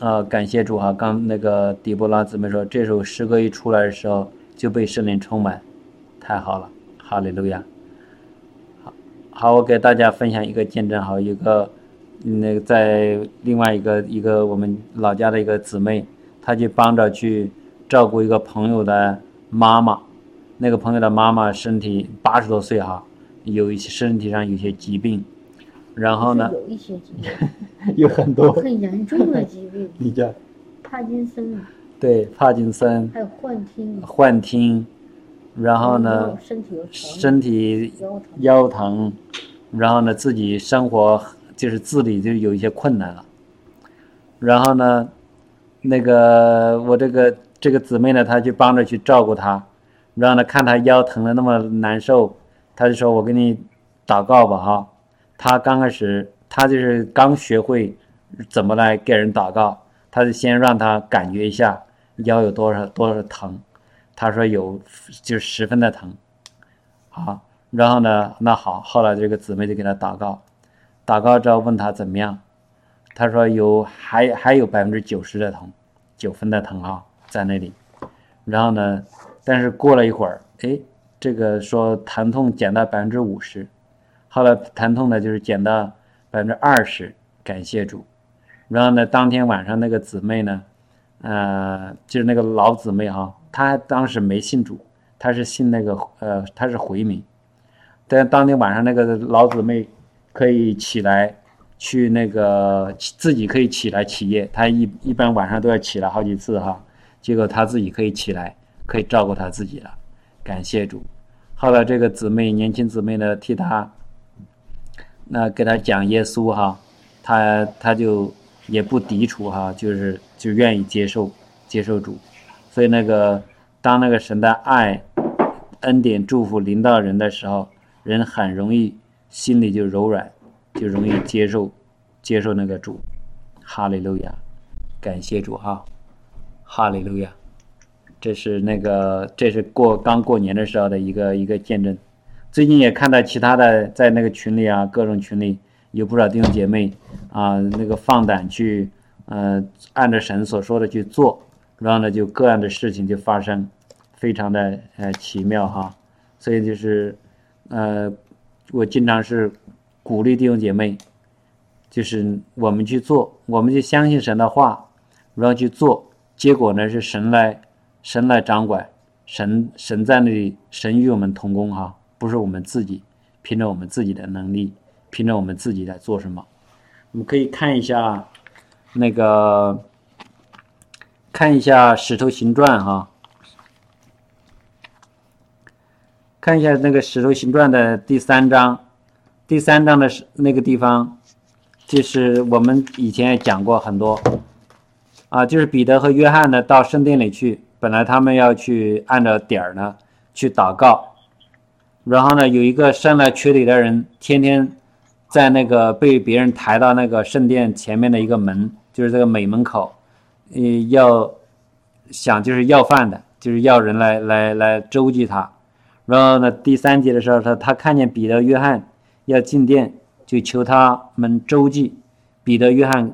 啊，感谢主哈！刚那个底波拉姊妹说，这首诗歌一出来的时候就被圣灵充满，太好了，哈利路亚！好，好，我给大家分享一个见证，哈，一个那个在另外一个一个我们老家的一个姊妹，她去帮着去照顾一个朋友的妈妈，那个朋友的妈妈身体八十多岁哈，有一些身体上有些疾病。然后呢？有一些疾病，有很多很严重的疾病。你叫帕金森啊。对，帕金森。还有幻听。幻听，然后呢？身体身体腰疼，然后呢，自己生活就是自理就有一些困难了。然后呢，那个我这个这个姊妹呢，她去帮着去照顾她，然后呢，看她腰疼的那么难受，她就说：“我给你祷告吧，哈。”他刚开始，他就是刚学会怎么来给人祷告，他就先让他感觉一下腰有多少多少疼，他说有，就十分的疼，好，然后呢，那好，后来这个姊妹就给他祷告，祷告之后问他怎么样，他说有还还有百分之九十的疼，九分的疼啊在那里，然后呢，但是过了一会儿，哎，这个说疼痛减到百分之五十。后来疼痛呢，就是减到百分之二十，感谢主。然后呢，当天晚上那个姊妹呢，呃，就是那个老姊妹哈，她当时没信主，她是信那个呃，她是回民。但当天晚上那个老姊妹可以起来去那个自己可以起来起夜，她一一般晚上都要起来好几次哈。结果她自己可以起来，可以照顾她自己了，感谢主。后来这个姊妹年轻姊妹呢，替她。那给他讲耶稣哈，他他就也不抵触哈，就是就愿意接受接受主，所以那个当那个神的爱、恩典、祝福临到人的时候，人很容易心里就柔软，就容易接受接受那个主，哈利路亚，感谢主哈，哈利路亚，这是那个这是过刚过年的时候的一个一个见证。最近也看到其他的在那个群里啊，各种群里有不少弟兄姐妹啊，那个放胆去，呃，按着神所说的去做，然后呢，就各样的事情就发生，非常的呃奇妙哈。所以就是，呃，我经常是鼓励弟兄姐妹，就是我们去做，我们就相信神的话，然后去做，结果呢是神来，神来掌管，神神在那里，神与我们同工哈。不是我们自己凭着我们自己的能力，凭着我们自己在做什么？我们可以看一下那个，看一下《石头形传》哈，看一下那个《石头形传》的第三章，第三章的那个地方，就是我们以前也讲过很多啊，就是彼得和约翰呢到圣殿里去，本来他们要去按照点儿呢去祷告。然后呢，有一个生来瘸腿的人，天天在那个被别人抬到那个圣殿前面的一个门，就是这个美门口，呃，要想就是要饭的，就是要人来来来周济他。然后呢，第三节的时候，他他看见彼得、约翰要进殿，就求他们周济。彼得、约翰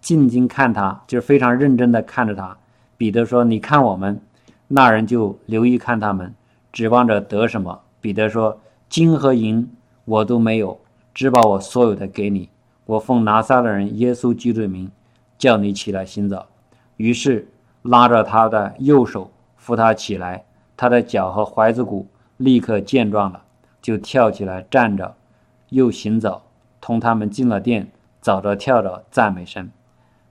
静静看他，就是非常认真的看着他。彼得说：“你看我们。”那人就留意看他们，指望着得什么。彼得说：“金和银我都没有，只把我所有的给你。我奉拿撒勒人耶稣基督的名，叫你起来行走。”于是拉着他的右手扶他起来，他的脚和踝子骨立刻健壮了，就跳起来站着，又行走，同他们进了殿，走着跳着赞美神。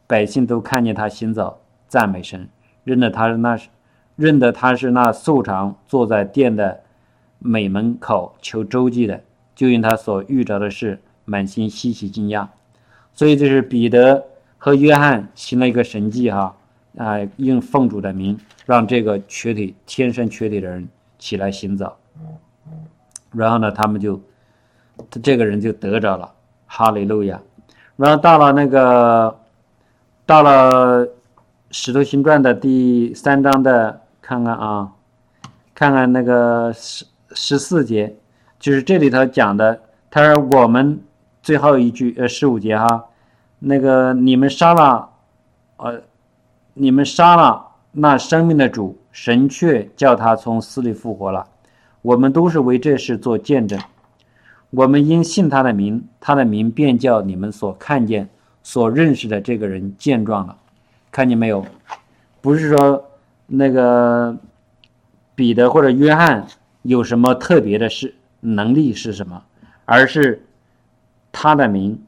百姓都看见他行走，赞美神，认得他是那，认得他是那素常坐在殿的。美门口求周济的，就因他所遇着的事，满心稀奇惊讶。所以这是彼得和约翰行了一个神迹哈啊，用奉主的名，让这个瘸腿天生瘸腿的人起来行走。然后呢，他们就这个人就得着了，哈利路亚。然后到了那个到了使徒行传的第三章的，看看啊，看看那个是。十四节，就是这里头讲的。他说：“我们最后一句，呃，十五节哈，那个你们杀了呃，你们杀了那生命的主，神却叫他从死里复活了。我们都是为这事做见证。我们因信他的名，他的名便叫你们所看见、所认识的这个人健壮了。看见没有？不是说那个彼得或者约翰有什么特别的事能力是什么，而是他的名，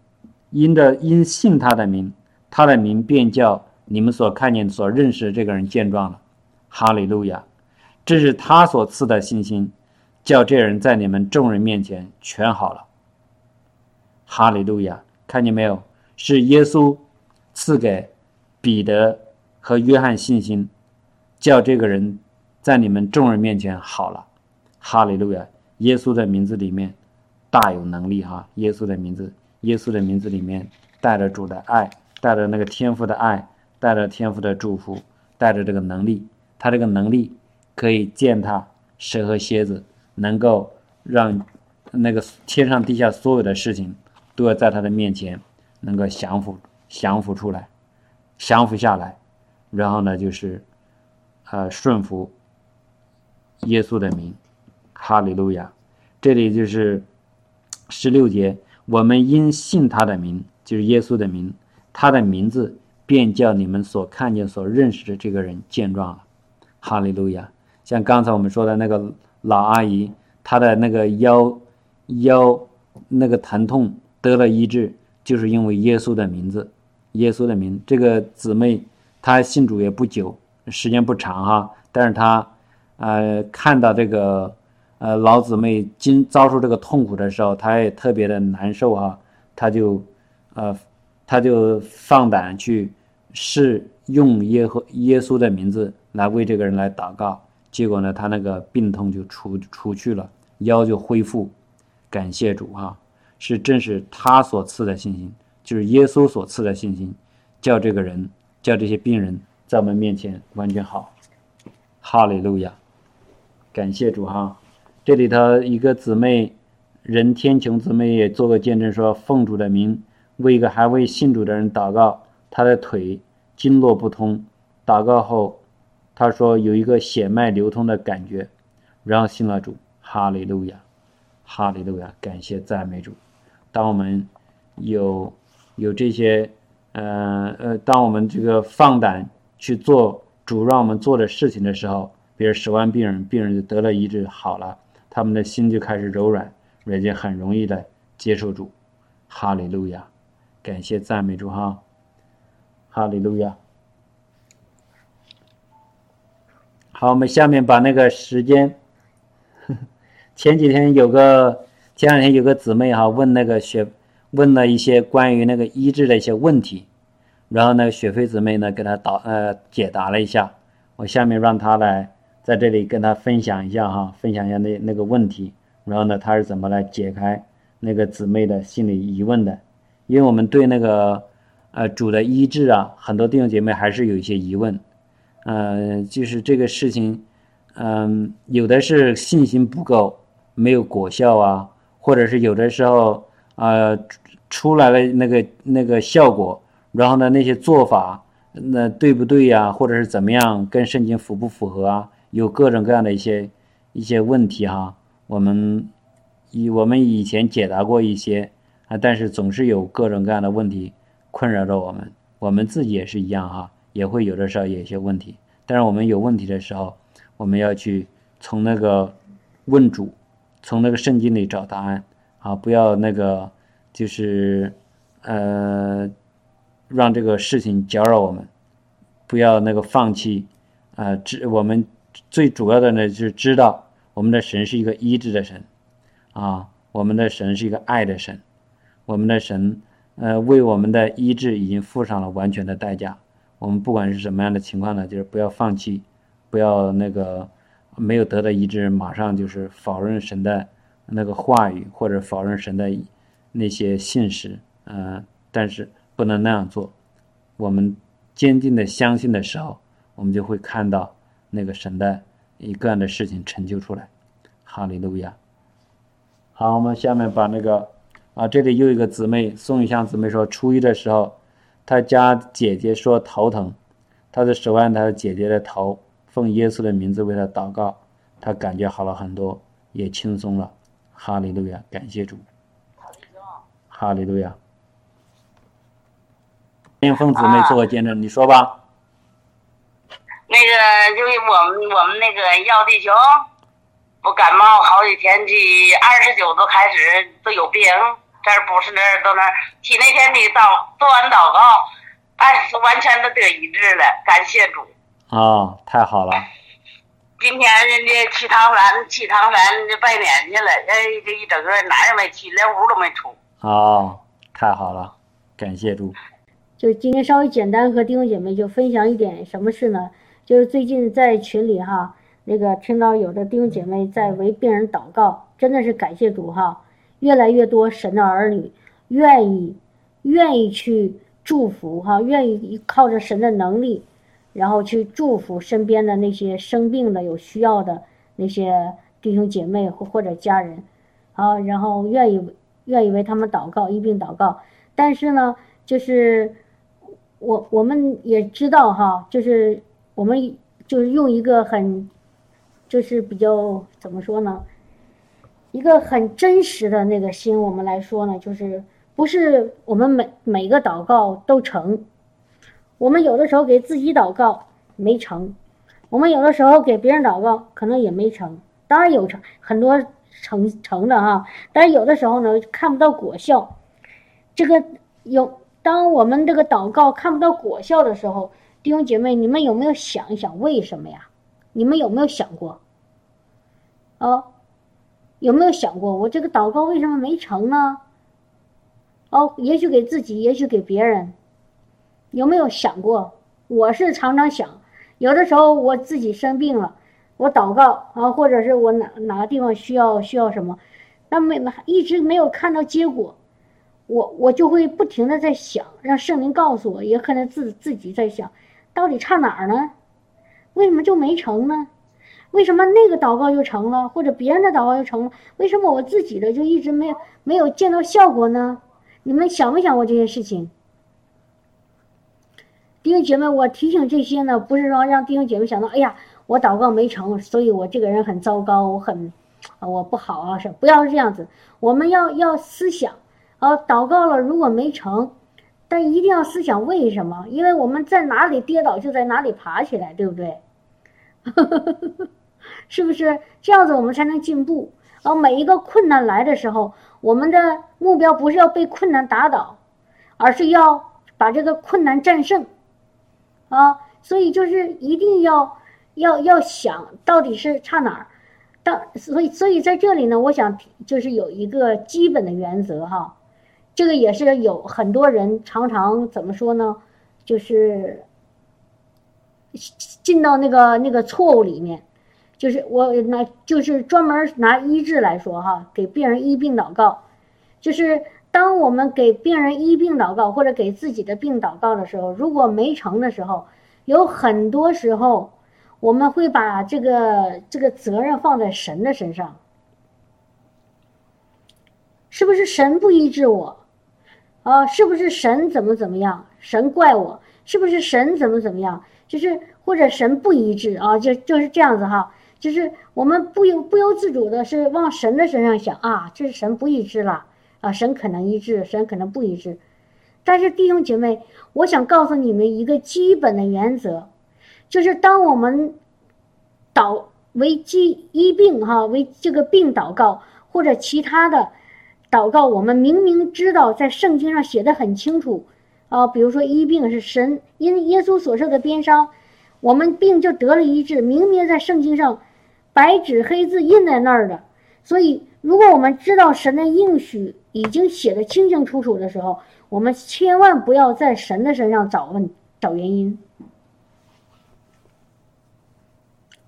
因着因信他的名，他的名便叫你们所看见、所认识的这个人健壮了。哈利路亚！这是他所赐的信心。叫这人在你们众人面前全好了，哈利路亚！看见没有？是耶稣赐给彼得和约翰信心，叫这个人在你们众人面前好了，哈利路亚！耶稣的名字里面大有能力哈！耶稣的名字，耶稣的名字里面带着主的爱，带着那个天赋的爱，带着天赋的祝福，带着这个能力，他这个能力可以践踏蛇和蝎子。能够让那个天上地下所有的事情都要在他的面前能够降服、降服出来、降服下来，然后呢，就是呃顺服耶稣的名，哈利路亚。这里就是十六节，我们因信他的名，就是耶稣的名，他的名字便叫你们所看见、所认识的这个人见状了，哈利路亚。像刚才我们说的那个。老阿姨，她的那个腰腰那个疼痛得了医治，就是因为耶稣的名字，耶稣的名。这个姊妹她信主也不久，时间不长哈，但是她呃看到这个呃老姊妹经遭受这个痛苦的时候，她也特别的难受啊，她就呃她就放胆去试用耶和耶稣的名字来为这个人来祷告。结果呢，他那个病痛就除除去了，腰就恢复，感谢主啊！是正是他所赐的信心，就是耶稣所赐的信心，叫这个人，叫这些病人在我们面前完全好。哈利路亚，感谢主哈！这里头一个姊妹，任天琼姊妹也做个见证，说奉主的名为一个还未信主的人祷告，他的腿经络不通，祷告后。他说有一个血脉流通的感觉，然后信了主，哈利路亚，哈利路亚，感谢赞美主。当我们有有这些，呃呃，当我们这个放胆去做主让我们做的事情的时候，比如十万病人，病人就得了医治好了，他们的心就开始柔软，人家很容易的接受主，哈利路亚，感谢赞美主哈，哈利路亚。好，我们下面把那个时间。前几天有个，前两天有个姊妹哈问那个雪，问了一些关于那个医治的一些问题，然后那个雪飞姊妹呢给她导呃解答了一下。我下面让她来在这里跟他分享一下哈，分享一下那那个问题，然后呢他是怎么来解开那个姊妹的心理疑问的？因为我们对那个呃主的医治啊，很多弟兄姐妹还是有一些疑问。呃，就是这个事情，嗯，有的是信心不够，没有果效啊，或者是有的时候啊，出来了那个那个效果，然后呢，那些做法那对不对呀，或者是怎么样，跟圣经符不符合啊？有各种各样的一些一些问题哈。我们以我们以前解答过一些啊，但是总是有各种各样的问题困扰着我们，我们自己也是一样哈。也会有的时候有一些问题，但是我们有问题的时候，我们要去从那个问主，从那个圣经里找答案啊，不要那个就是呃让这个事情搅扰我们，不要那个放弃啊。知我们最主要的呢，就是知道我们的神是一个医治的神啊，我们的神是一个爱的神，我们的神呃为我们的医治已经付上了完全的代价。我们不管是什么样的情况呢，就是不要放弃，不要那个没有得到医治，马上就是否认神的那个话语，或者否认神的那些信实，嗯，但是不能那样做。我们坚定的相信的时候，我们就会看到那个神的一个样的事情成就出来。哈利路亚。好，我们下面把那个啊，这里又一个姊妹宋玉香姊妹说，初一的时候。她家姐姐说头疼，她的手按他姐姐的头，奉耶稣的名字为她祷告，她感觉好了很多，也轻松了。哈利路亚，感谢主。哈利路亚。林凤姊妹做个见证，你说吧。那个就是我们我们那个药地球，我感冒好几天，去二十九都开始都有病，这儿不是那儿都那儿。起那天你祷做完祷告，哎，完全都得医治了，感谢主。啊，太好了。今天人家去唐山，去唐山拜年去了，哎，这一整个哪也没去，连屋都没出。哦，太好了，感谢主。就今天稍微简单和弟兄姐妹就分享一点什么事呢？就是最近在群里哈，那个听到有的弟兄姐妹在为病人祷告，真的是感谢主哈，越来越多神的儿女愿意愿意去祝福哈，愿意靠着神的能力，然后去祝福身边的那些生病的有需要的那些弟兄姐妹或或者家人，啊，然后愿意愿意为他们祷告一并祷告，但是呢，就是我我们也知道哈，就是。我们就是用一个很，就是比较怎么说呢？一个很真实的那个心，我们来说呢，就是不是我们每每个祷告都成，我们有的时候给自己祷告没成，我们有的时候给别人祷告可能也没成，当然有成很多成成的哈，但是有的时候呢看不到果效，这个有当我们这个祷告看不到果效的时候。弟兄姐妹，你们有没有想一想为什么呀？你们有没有想过？哦，有没有想过我这个祷告为什么没成呢？哦，也许给自己，也许给别人，有没有想过？我是常常想，有的时候我自己生病了，我祷告啊，或者是我哪哪个地方需要需要什么，那没一直没有看到结果，我我就会不停的在想，让圣灵告诉我，也可能自自己在想。到底差哪儿呢？为什么就没成呢？为什么那个祷告就成了，或者别人的祷告就成了？为什么我自己的就一直没有没有见到效果呢？你们想没想过这些事情？弟兄姐妹，我提醒这些呢，不是说让弟兄姐妹想到，哎呀，我祷告没成，所以我这个人很糟糕，我很，我不好啊，是不要这样子。我们要要思想，啊，祷告了如果没成。但一定要思想为什么？因为我们在哪里跌倒，就在哪里爬起来，对不对？是不是这样子，我们才能进步？而每一个困难来的时候，我们的目标不是要被困难打倒，而是要把这个困难战胜。啊，所以就是一定要要要想到底是差哪儿。当所以所以在这里呢，我想就是有一个基本的原则哈。这个也是有很多人常常怎么说呢？就是进到那个那个错误里面，就是我拿就是专门拿医治来说哈，给病人医病祷告，就是当我们给病人医病祷告或者给自己的病祷告的时候，如果没成的时候，有很多时候我们会把这个这个责任放在神的身上，是不是神不医治我？啊，是不是神怎么怎么样？神怪我？是不是神怎么怎么样？就是或者神不一致啊？就就是这样子哈。就是我们不由不由自主的是往神的身上想啊，这是神不一致了啊，神可能一致，神可能不一致。但是弟兄姐妹，我想告诉你们一个基本的原则，就是当我们祷为疾医病哈，为这个病祷告或者其他的。祷告，我们明明知道在圣经上写的很清楚，啊，比如说医病是神因耶稣所受的鞭伤，我们病就得了医治，明明在圣经上白纸黑字印在那儿的。所以，如果我们知道神的应许已经写的清清楚楚的时候，我们千万不要在神的身上找问找原因。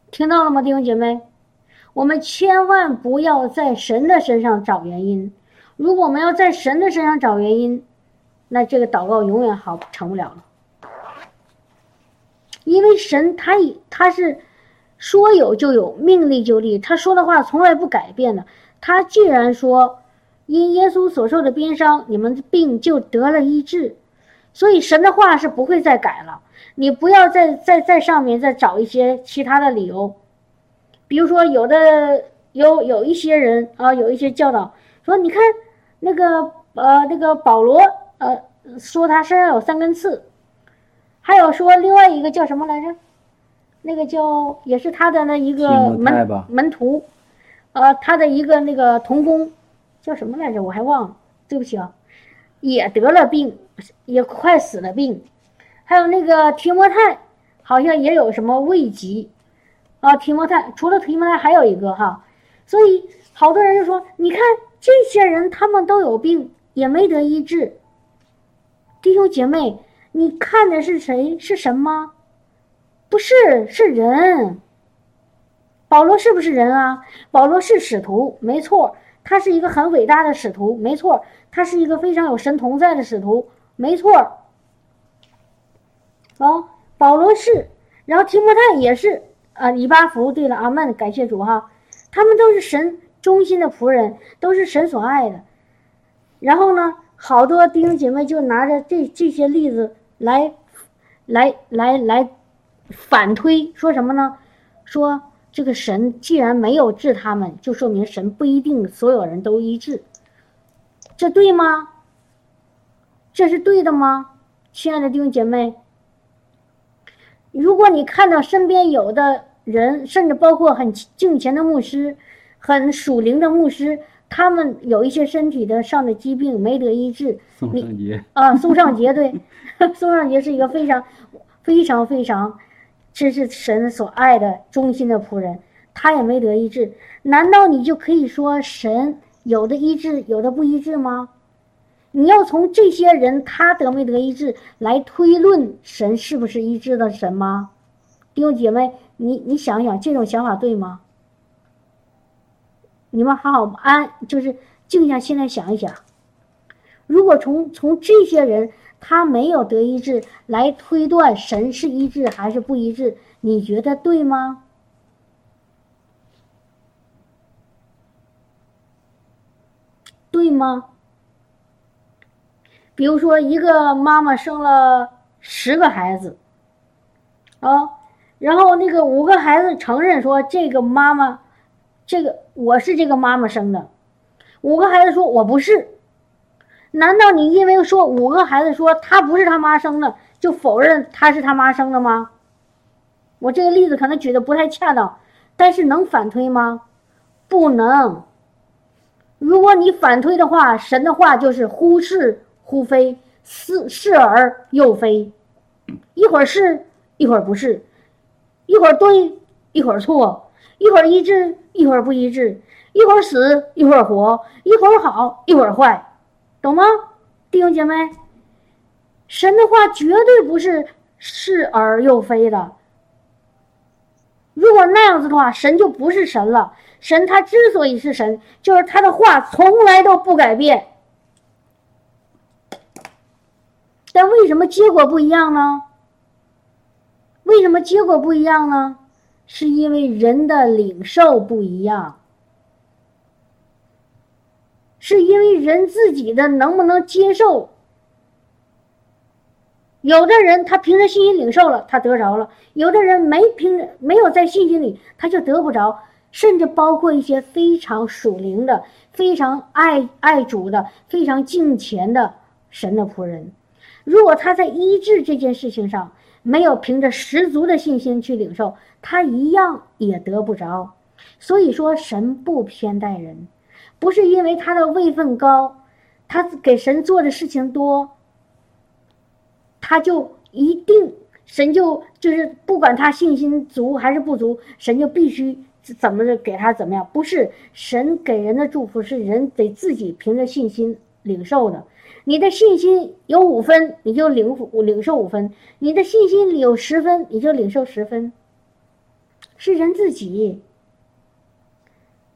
听到了吗，弟兄姐妹？我们千万不要在神的身上找原因。如果我们要在神的身上找原因，那这个祷告永远好成不了了。因为神他他是说有就有，命立就立，他说的话从来不改变的。他既然说因耶稣所受的鞭伤，你们的病就得了医治，所以神的话是不会再改了。你不要再在在上面再找一些其他的理由，比如说有的有有一些人啊，有一些教导说，你看那个呃那个保罗呃说他身上有三根刺，还有说另外一个叫什么来着？那个叫也是他的那一个门门徒，呃，他的一个那个童工叫什么来着？我还忘了，对不起啊，也得了病，也快死了病。还有那个提摩太，好像也有什么胃疾啊。提摩太除了提摩太还有一个哈，所以好多人就说，你看这些人他们都有病，也没得医治。弟兄姐妹，你看的是谁？是神吗？不是，是人。保罗是不是人啊？保罗是使徒，没错，他是一个很伟大的使徒，没错，他是一个非常有神同在的使徒，没错。哦，保罗是，然后提摩太也是，啊，以巴弗，对了，阿门，感谢主哈，他们都是神忠心的仆人，都是神所爱的。然后呢，好多弟兄姐妹就拿着这这些例子来，来来来反推，说什么呢？说这个神既然没有治他们，就说明神不一定所有人都医治，这对吗？这是对的吗？亲爱的弟兄姐妹，如果你看到身边有的人，甚至包括很敬虔的牧师、很属灵的牧师，他们有一些身体的上的疾病没得医治，宋尚杰，啊，宋尚杰对，宋尚杰是一个非常、非常、非常，这是神所爱的忠心的仆人，他也没得医治，难道你就可以说神有的医治，有的不医治吗？你要从这些人他得没得医治来推论神是不是医治的神吗？弟兄姐妹，你你想想这种想法对吗？你们好好安，就是静下心来想一想。如果从从这些人他没有得医治来推断神是医治还是不医治，你觉得对吗？对吗？比如说，一个妈妈生了十个孩子，啊，然后那个五个孩子承认说这个妈妈，这个我是这个妈妈生的，五个孩子说我不是。难道你因为说五个孩子说他不是他妈生的，就否认他是他妈生的吗？我这个例子可能举的不太恰当，但是能反推吗？不能。如果你反推的话，神的话就是忽是忽非，似是而又非，一会儿是，一会儿不是，一会儿对，一会儿错，一会儿一致，一会儿不一致，一会儿死，一会儿活，一会儿好，一会儿坏。懂吗，弟兄姐妹？神的话绝对不是是而又非的。如果那样子的话，神就不是神了。神他之所以是神，就是他的话从来都不改变。但为什么结果不一样呢？为什么结果不一样呢？是因为人的领受不一样。是因为人自己的能不能接受？有的人他凭着信心领受了，他得着了；有的人没凭着，没有在信心里，他就得不着。甚至包括一些非常属灵的、非常爱爱主的、非常敬虔的神的仆人，如果他在医治这件事情上没有凭着十足的信心去领受，他一样也得不着。所以说，神不偏待人。不是因为他的位分高，他给神做的事情多，他就一定神就就是不管他信心足还是不足，神就必须怎么着给他怎么样？不是神给人的祝福是人得自己凭着信心领受的。你的信心有五分，你就领领受五分；你的信心里有十分，你就领受十分。是人自己。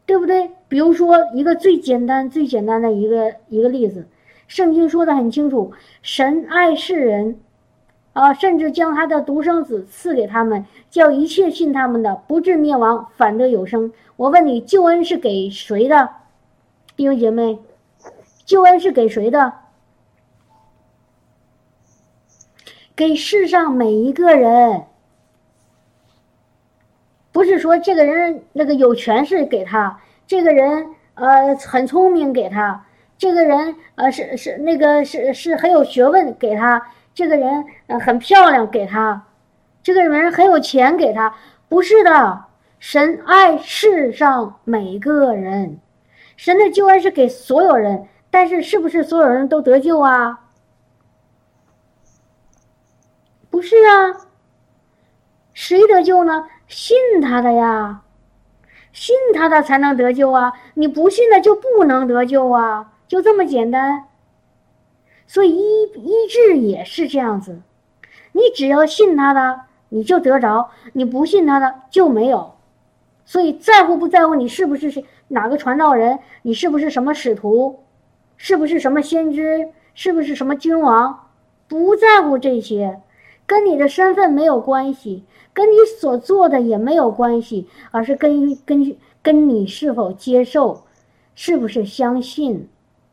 对不对？比如说一个最简单、最简单的一个一个例子，圣经说的很清楚，神爱世人，啊，甚至将他的独生子赐给他们，叫一切信他们的不至灭亡，反得有生。我问你，救恩是给谁的？弟兄姐妹，救恩是给谁的？给世上每一个人，不是说这个人那个有权势给他，这个人呃很聪明给他，这个人呃是是那个是是很有学问给他，这个人呃很漂亮给他，这个人很有钱给他，不是的，神爱世上每个人，神的救恩是给所有人，但是是不是所有人都得救啊？不是啊，谁得救呢？信他的呀，信他的才能得救啊！你不信的就不能得救啊，就这么简单。所以医医治也是这样子，你只要信他的，你就得着；你不信他的就没有。所以在乎不在乎你是不是哪个传道人，你是不是什么使徒，是不是什么先知，是不是什么君王，不在乎这些。跟你的身份没有关系，跟你所做的也没有关系，而是跟根据跟你是否接受，是不是相信，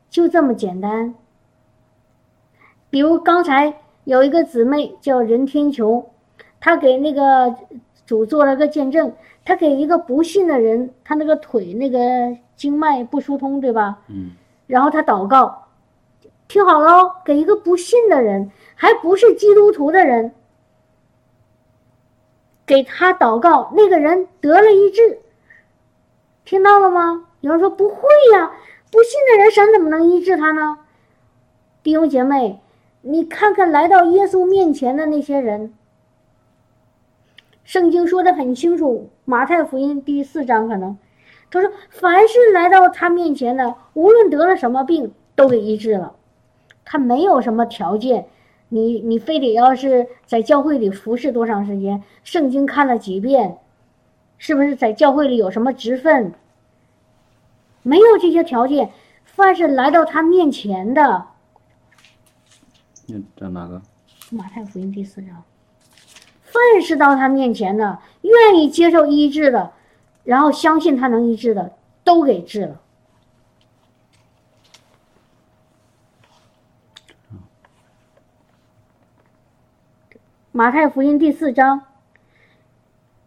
就这么简单。比如刚才有一个姊妹叫任天琼，她给那个主做了个见证，她给一个不信的人，她那个腿那个经脉不疏通，对吧？嗯。然后她祷告，听好了，给一个不信的人。还不是基督徒的人，给他祷告，那个人得了医治，听到了吗？有人说不会呀，不信的人神怎么能医治他呢？弟兄姐妹，你看看来到耶稣面前的那些人，圣经说的很清楚，马太福音第四章可能，他说凡是来到他面前的，无论得了什么病，都给医治了，他没有什么条件。你你非得要是在教会里服侍多长时间？圣经看了几遍？是不是在教会里有什么职分？没有这些条件，凡是来到他面前的，你找哪个？马太福音第四章。凡是到他面前的，愿意接受医治的，然后相信他能医治的，都给治了。马太福音第四章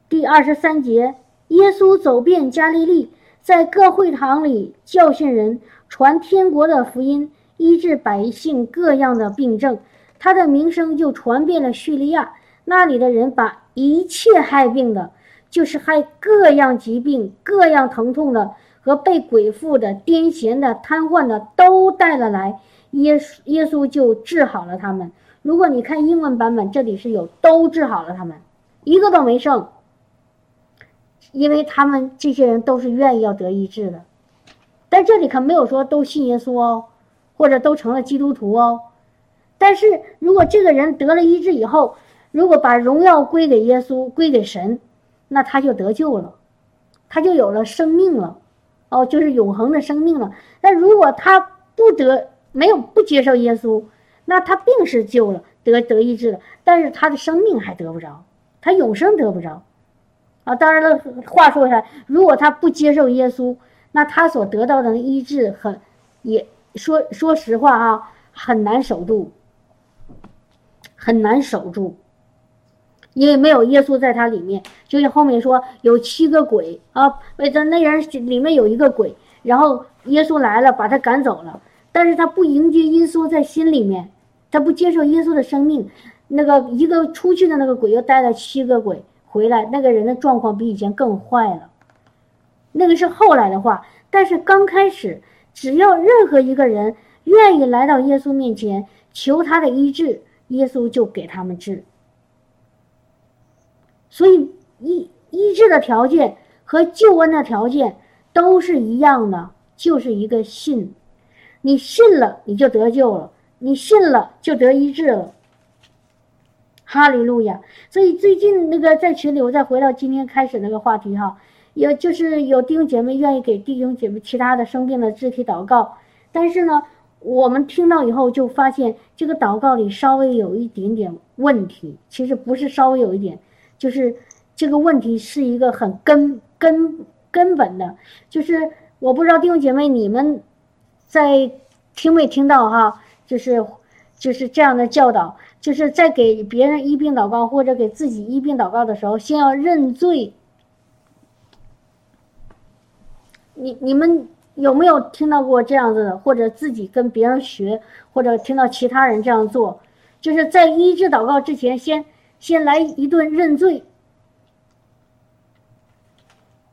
第二十三节，耶稣走遍加利利，在各会堂里教训人，传天国的福音，医治百姓各样的病症。他的名声就传遍了叙利亚。那里的人把一切害病的，就是害各样疾病、各样疼痛的，和被鬼附的、癫痫的、瘫痪的，都带了来。耶稣耶稣就治好了他们。如果你看英文版本，这里是有都治好了他们，一个都没剩，因为他们这些人都是愿意要得医治的，但这里可没有说都信耶稣哦，或者都成了基督徒哦。但是如果这个人得了医治以后，如果把荣耀归给耶稣，归给神，那他就得救了，他就有了生命了，哦，就是永恒的生命了。但如果他不得，没有不接受耶稣。那他病是救了，得得医治了，但是他的生命还得不着，他永生得不着，啊，当然了，话说回来，如果他不接受耶稣，那他所得到的医治很，也说说实话啊，很难守住，很难守住，因为没有耶稣在他里面，就像后面说有七个鬼啊，为在那人里面有一个鬼，然后耶稣来了，把他赶走了。但是他不迎接耶稣在心里面，他不接受耶稣的生命，那个一个出去的那个鬼又带了七个鬼回来，那个人的状况比以前更坏了。那个是后来的话，但是刚开始，只要任何一个人愿意来到耶稣面前求他的医治，耶稣就给他们治。所以医医治的条件和救恩的条件都是一样的，就是一个信。你信了，你就得救了；你信了，就得医治了。哈利路亚！所以最近那个在群里，我再回到今天开始那个话题哈，有就是有弟兄姐妹愿意给弟兄姐妹其他的生病的肢体祷告，但是呢，我们听到以后就发现这个祷告里稍微有一点点问题。其实不是稍微有一点，就是这个问题是一个很根根根本的，就是我不知道弟兄姐妹你们。在听没听到哈？就是，就是这样的教导，就是在给别人医病祷告或者给自己医病祷告的时候，先要认罪。你你们有没有听到过这样子的，或者自己跟别人学，或者听到其他人这样做？就是在医治祷告之前，先先来一顿认罪。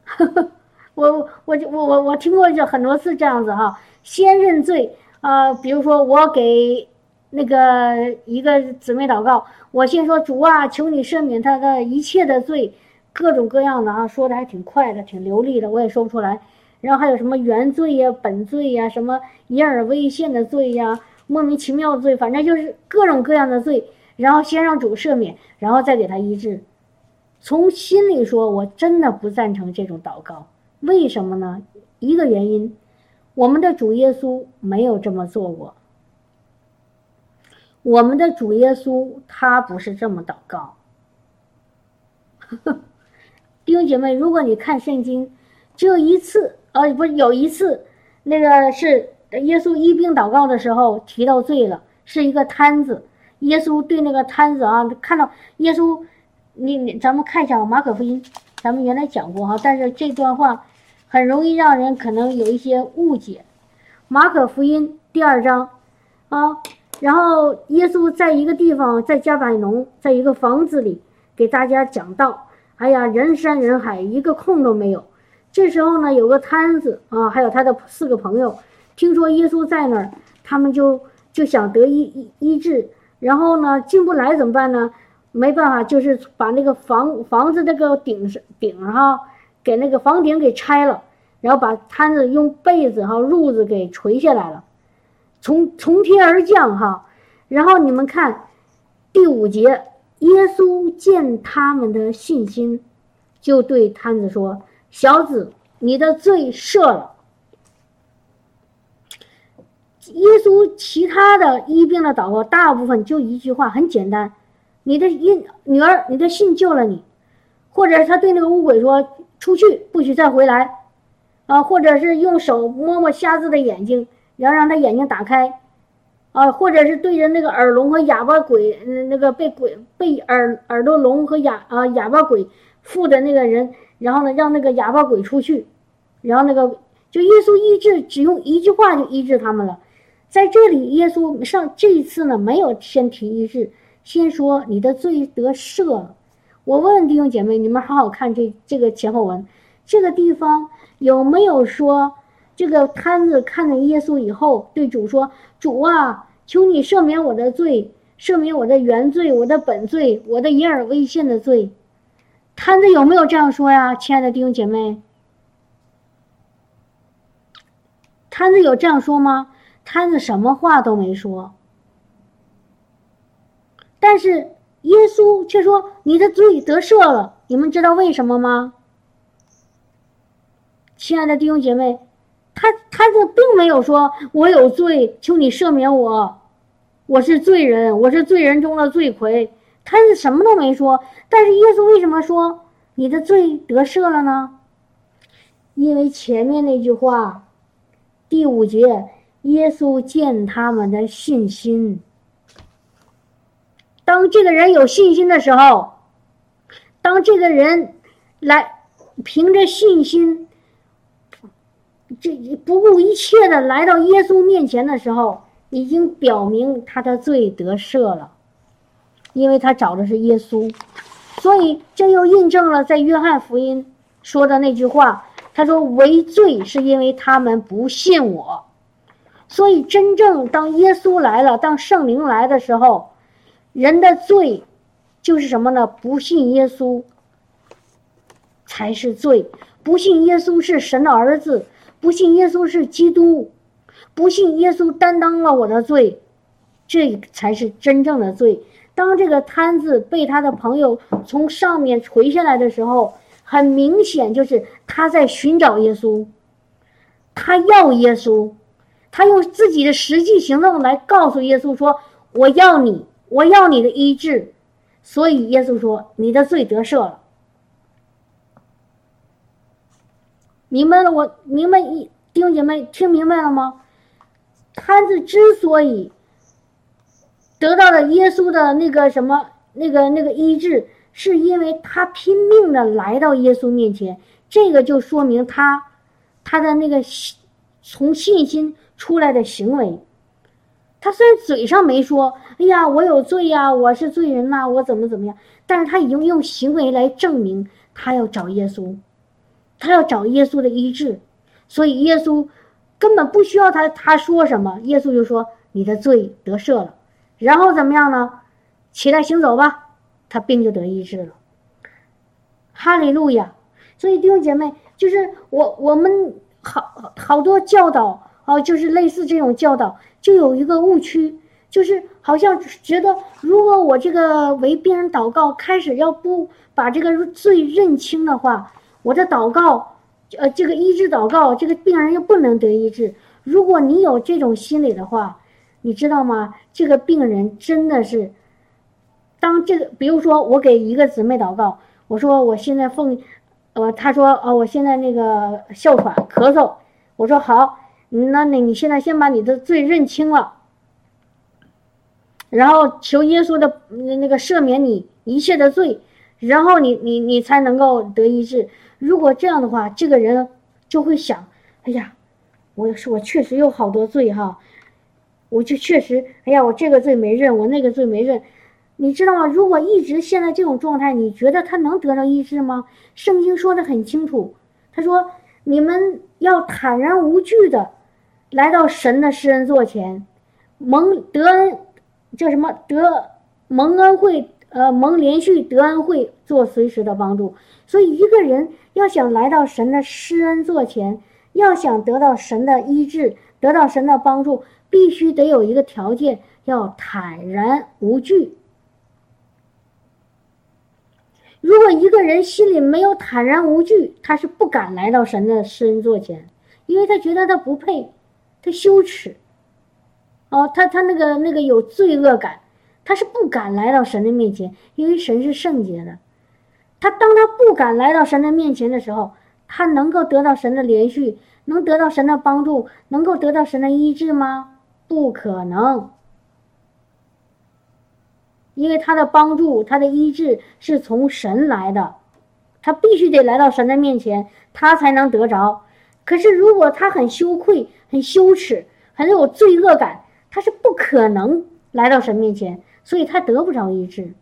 我我我我我听过就很多次这样子哈，先认罪啊，比如说我给那个一个姊妹祷告，我先说主啊，求你赦免他的一切的罪，各种各样的啊，说的还挺快的，挺流利的，我也说不出来。然后还有什么原罪呀、本罪呀、什么以耳危险的罪呀、莫名其妙的罪，反正就是各种各样的罪。然后先让主赦免，然后再给他医治。从心里说，我真的不赞成这种祷告。为什么呢？一个原因，我们的主耶稣没有这么做过。我们的主耶稣他不是这么祷告。弟兄姐妹，如果你看圣经，只有一次，呃，不是有一次，那个是耶稣一病祷告的时候提到罪了，是一个摊子。耶稣对那个摊子啊，看到耶稣，你你咱们看一下马可福音，咱们原来讲过哈，但是这段话很容易让人可能有一些误解。马可福音第二章啊，然后耶稣在一个地方，在加百农，在一个房子里给大家讲道，哎呀，人山人海，一个空都没有。这时候呢，有个摊子啊，还有他的四个朋友，听说耶稣在那儿，他们就就想得医医医治。然后呢，进不来怎么办呢？没办法，就是把那个房房子那个顶上顶哈，给那个房顶给拆了，然后把摊子用被子哈褥子给垂下来了，从从天而降哈。然后你们看第五节，耶稣见他们的信心，就对摊子说：“小子，你的罪赦了。”耶稣其他的医病的祷告，大部分就一句话，很简单：“你的因女儿，你的信救了你。”或者他对那个乌鬼说：“出去，不许再回来。”啊，或者是用手摸摸瞎子的眼睛，然后让他眼睛打开。啊，或者是对着那个耳聋和哑巴鬼，那个被鬼被耳耳朵聋和哑啊哑巴鬼附的那个人，然后呢，让那个哑巴鬼出去。然后那个就耶稣医治，只用一句话就医治他们了。在这里，耶稣上这一次呢，没有先提医治，先说你的罪得赦。我问问弟兄姐妹，你们好好看这这个前后文，这个地方有没有说这个摊子看见耶稣以后，对主说：“主啊，求你赦免我的罪，赦免我的原罪、我的本罪、我的隐而未现的罪。”摊子有没有这样说呀，亲爱的弟兄姐妹？摊子有这样说吗？摊子什么话都没说，但是耶稣却说：“你的罪得赦了。”你们知道为什么吗？亲爱的弟兄姐妹，他他这并没有说“我有罪，求你赦免我，我是罪人，我是罪人中的罪魁”。他是什么都没说，但是耶稣为什么说“你的罪得赦了”呢？因为前面那句话，第五节。耶稣见他们的信心。当这个人有信心的时候，当这个人来凭着信心，这不顾一切的来到耶稣面前的时候，已经表明他的罪得赦了，因为他找的是耶稣。所以这又印证了在约翰福音说的那句话：“他说为罪是因为他们不信我。”所以，真正当耶稣来了，当圣灵来的时候，人的罪就是什么呢？不信耶稣才是罪，不信耶稣是神的儿子，不信耶稣是基督，不信耶稣担当了我的罪，这才是真正的罪。当这个摊子被他的朋友从上面垂下来的时候，很明显就是他在寻找耶稣，他要耶稣。他用自己的实际行动来告诉耶稣说：“我要你，我要你的医治。”所以耶稣说：“你的罪得赦了。”明白了？我明白一弟兄姐妹听明白了吗？摊子之所以得到了耶稣的那个什么那个那个医治，是因为他拼命的来到耶稣面前，这个就说明他他的那个从信心出来的行为。他虽然嘴上没说，哎呀，我有罪呀，我是罪人呐，我怎么怎么样，但是他已经用行为来证明他要找耶稣，他要找耶稣的医治，所以耶稣根本不需要他他说什么，耶稣就说你的罪得赦了，然后怎么样呢？起来行走吧，他病就得医治了。哈利路亚！所以弟兄姐妹，就是我我们好好多教导。哦，就是类似这种教导，就有一个误区，就是好像觉得，如果我这个为病人祷告，开始要不把这个罪认清的话，我的祷告，呃，这个医治祷告，这个病人又不能得医治。如果你有这种心理的话，你知道吗？这个病人真的是，当这个，比如说我给一个姊妹祷告，我说我现在奉，呃，他说哦，我现在那个哮喘咳嗽，我说好。那你你现在先把你的罪认清了，然后求耶稣的那个赦免你一切的罪，然后你你你才能够得医治。如果这样的话，这个人就会想：哎呀，我是我确实有好多罪哈，我就确实，哎呀，我这个罪没认，我那个罪没认，你知道吗？如果一直现在这种状态，你觉得他能得到医治吗？圣经说的很清楚，他说你们要坦然无惧的。来到神的施恩座前，蒙德恩叫什么？德蒙恩惠，呃，蒙连续德恩惠，做随时的帮助。所以，一个人要想来到神的施恩座前，要想得到神的医治，得到神的帮助，必须得有一个条件，要坦然无惧。如果一个人心里没有坦然无惧，他是不敢来到神的施恩座前，因为他觉得他不配。他羞耻，哦，他他那个那个有罪恶感，他是不敢来到神的面前，因为神是圣洁的。他当他不敢来到神的面前的时候，他能够得到神的连续，能得到神的帮助，能够得到神的医治吗？不可能，因为他的帮助，他的医治是从神来的，他必须得来到神的面前，他才能得着。可是如果他很羞愧。很羞耻，很有罪恶感，他是不可能来到神面前，所以他得不着医治。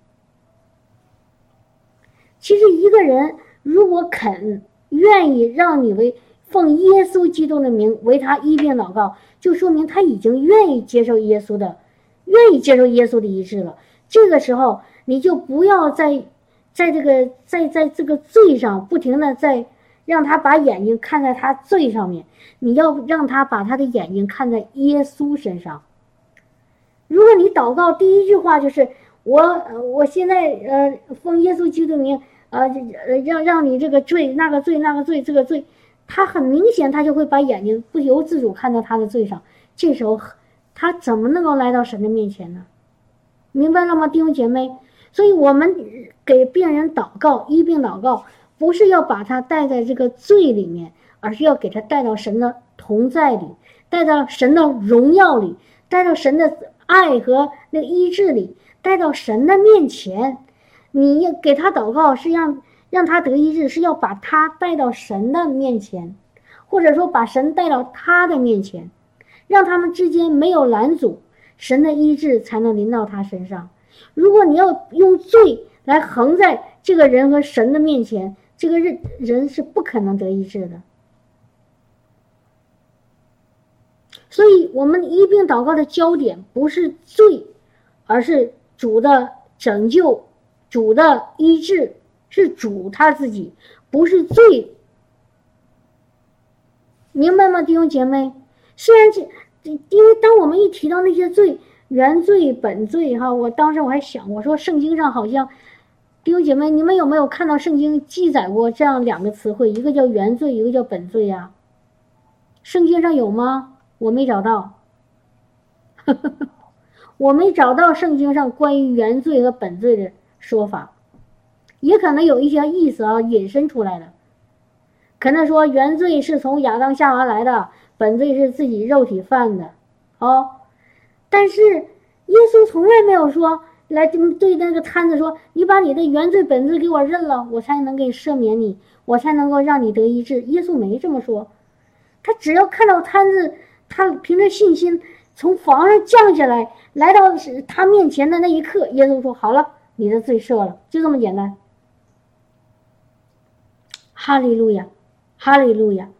其实一个人如果肯愿意让你为奉耶稣基督的名为他医病祷告，就说明他已经愿意接受耶稣的，愿意接受耶稣的医治了。这个时候，你就不要在在这个在在这个罪上不停的在。让他把眼睛看在他罪上面，你要让他把他的眼睛看在耶稣身上。如果你祷告第一句话就是我，我现在呃奉耶稣基督名，呃呃让让你这个罪那个罪那个罪这个罪，他很明显他就会把眼睛不由自主看到他的罪上，这时候他怎么能够来到神的面前呢？明白了吗，弟兄姐妹？所以我们给病人祷告，医病祷告。不是要把他带在这个罪里面，而是要给他带到神的同在里，带到神的荣耀里，带到神的爱和那个医治里，带到神的面前。你要给他祷告，是让让他得医治，是要把他带到神的面前，或者说把神带到他的面前，让他们之间没有拦阻，神的医治才能临到他身上。如果你要用罪来横在这个人和神的面前，这个人人是不可能得医治的，所以，我们医病祷告的焦点不是罪，而是主的拯救、主的医治，是主他自己，不是罪。明白吗，弟兄姐妹？虽然这，因为当我们一提到那些罪、原罪、本罪，哈，我当时我还想，我说圣经上好像。弟兄姐妹，你们有没有看到圣经记载过这样两个词汇？一个叫原罪，一个叫本罪呀？圣经上有吗？我没找到，我没找到圣经上关于原罪和本罪的说法，也可能有一些意思啊引申出来的，可能说原罪是从亚当夏娃来的，本罪是自己肉体犯的，哦，但是耶稣从来没有说来对那个摊子说：“你把你的原罪本质给我认了，我才能给你赦免你，我才能够让你得医治。”耶稣没这么说，他只要看到摊子，他凭着信心从房上降下来，来到他面前的那一刻，耶稣说：“好了，你的罪赦了。”就这么简单。哈利路亚，哈利路亚。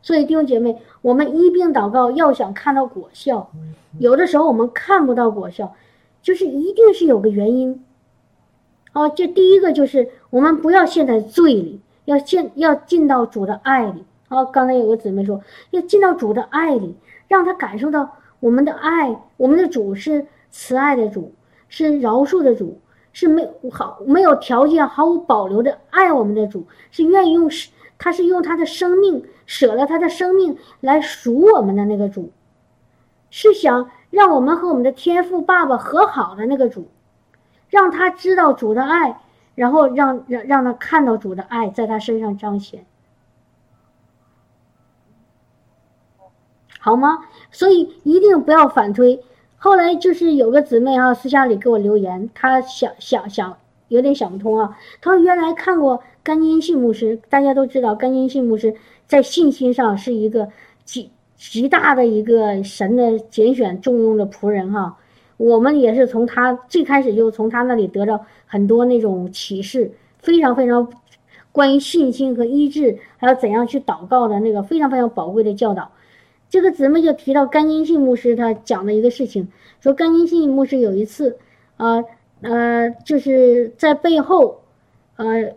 所以弟兄姐妹，我们医病祷告要想看到果效，有的时候我们看不到果效，就是一定是有个原因。哦，这第一个就是我们不要陷在罪里，要进要进到主的爱里。哦，刚才有个姊妹说要进到主的爱里，让他感受到我们的爱，我们的主是慈爱的主，是饶恕的主，是没好没有条件、毫无保留的爱我们的主，是愿意用他是用他的生命。舍了他的生命来赎我们的那个主，是想让我们和我们的天父爸爸和好的那个主，让他知道主的爱，然后让让让他看到主的爱在他身上彰显，好吗？所以一定不要反推。后来就是有个姊妹啊，私下里给我留言，她想想想有点想不通啊。她说原来看过甘金信牧师，大家都知道甘金信牧师。在信心上是一个极极大的一个神的拣选重用的仆人哈，我们也是从他最开始就从他那里得到很多那种启示，非常非常关于信心和医治，还有怎样去祷告的那个非常非常宝贵的教导。这个姊妹就提到甘金信牧师他讲的一个事情，说甘金信牧师有一次，呃呃，就是在背后，呃。